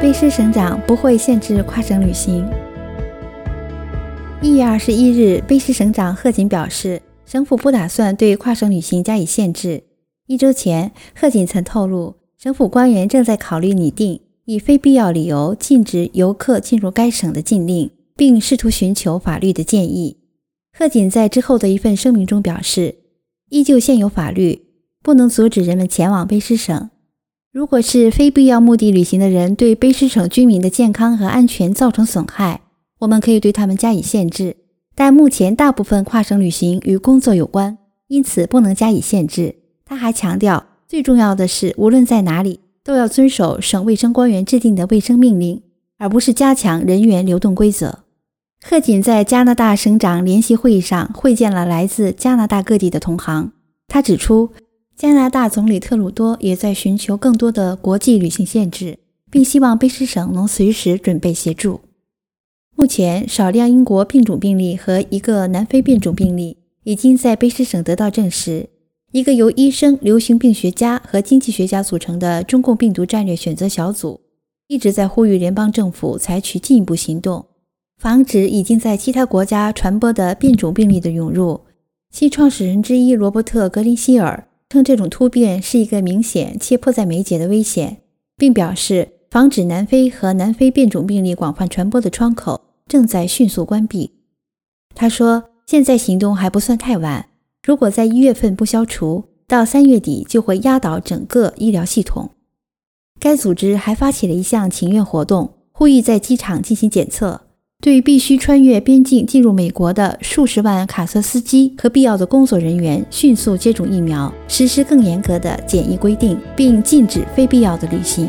卑诗省长不会限制跨省旅行。一月二十一日，卑诗省长贺锦表示，省府不打算对跨省旅行加以限制。一周前，贺锦曾透露，省府官员正在考虑拟定以非必要理由禁止游客进入该省的禁令，并试图寻求法律的建议。贺锦在之后的一份声明中表示，依旧现有法律不能阻止人们前往卑诗省。如果是非必要目的旅行的人对卑诗省居民的健康和安全造成损害，我们可以对他们加以限制。但目前大部分跨省旅行与工作有关，因此不能加以限制。他还强调，最重要的是，无论在哪里都要遵守省卫生官员制定的卫生命令，而不是加强人员流动规则。贺锦在加拿大省长联席会议上会见了来自加拿大各地的同行。他指出。加拿大总理特鲁多也在寻求更多的国际旅行限制，并希望卑诗省能随时准备协助。目前，少量英国变种病例和一个南非变种病例已经在卑诗省得到证实。一个由医生、流行病学家和经济学家组成的中共病毒战略选择小组一直在呼吁联邦政府采取进一步行动，防止已经在其他国家传播的变种病例的涌入。其创始人之一罗伯特·格林希尔。称这种突变是一个明显且迫在眉睫的危险，并表示防止南非和南非变种病例广泛传播的窗口正在迅速关闭。他说：“现在行动还不算太晚，如果在一月份不消除，到三月底就会压倒整个医疗系统。”该组织还发起了一项请愿活动，呼吁在机场进行检测。对必须穿越边境进入美国的数十万卡车司机和必要的工作人员，迅速接种疫苗，实施更严格的检疫规定，并禁止非必要的旅行。